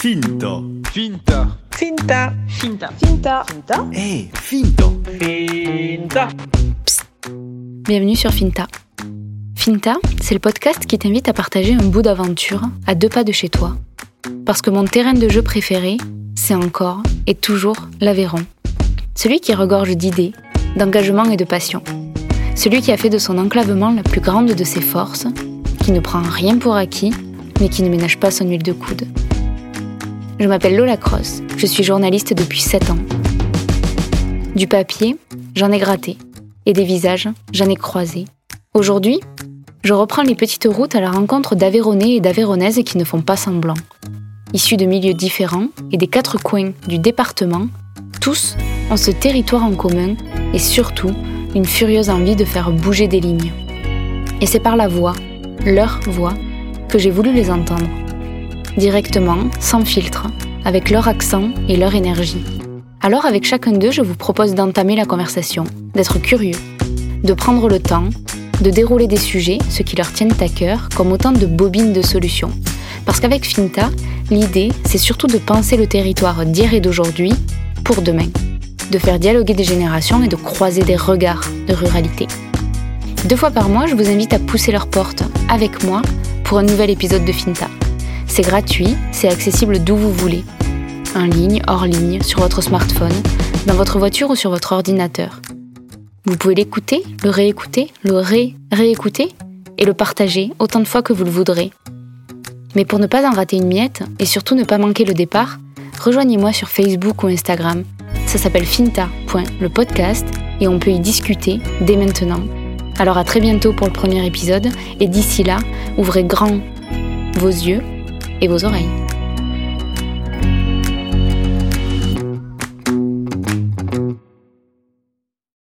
Finta. Finta. Finta. Finta. Finta. Finta. Eh, finta. Finta. Bienvenue sur Finta. Finta, c'est le podcast qui t'invite à partager un bout d'aventure à deux pas de chez toi. Parce que mon terrain de jeu préféré, c'est encore et toujours l'Aveyron. Celui qui regorge d'idées, d'engagement et de passion. Celui qui a fait de son enclavement la plus grande de ses forces, qui ne prend rien pour acquis, mais qui ne ménage pas son huile de coude. Je m'appelle Lola Cross, je suis journaliste depuis 7 ans. Du papier, j'en ai gratté, et des visages, j'en ai croisé. Aujourd'hui, je reprends les petites routes à la rencontre d'Aveyronais et d'Aveyronaises qui ne font pas semblant. Issus de milieux différents et des quatre coins du département, tous ont ce territoire en commun et surtout une furieuse envie de faire bouger des lignes. Et c'est par la voix, leur voix, que j'ai voulu les entendre. Directement, sans filtre, avec leur accent et leur énergie. Alors avec chacun d'eux, je vous propose d'entamer la conversation, d'être curieux, de prendre le temps, de dérouler des sujets, ce qui leur tiennent à cœur, comme autant de bobines de solutions. Parce qu'avec Finta, l'idée, c'est surtout de penser le territoire d'hier et d'aujourd'hui pour demain, de faire dialoguer des générations et de croiser des regards de ruralité. Deux fois par mois, je vous invite à pousser leurs portes avec moi pour un nouvel épisode de Finta. C'est gratuit, c'est accessible d'où vous voulez. En ligne, hors ligne, sur votre smartphone, dans votre voiture ou sur votre ordinateur. Vous pouvez l'écouter, le réécouter, le ré-réécouter et le partager autant de fois que vous le voudrez. Mais pour ne pas en rater une miette et surtout ne pas manquer le départ, rejoignez-moi sur Facebook ou Instagram. Ça s'appelle finta.lepodcast et on peut y discuter dès maintenant. Alors à très bientôt pour le premier épisode et d'ici là, ouvrez grand vos yeux et vos oreilles.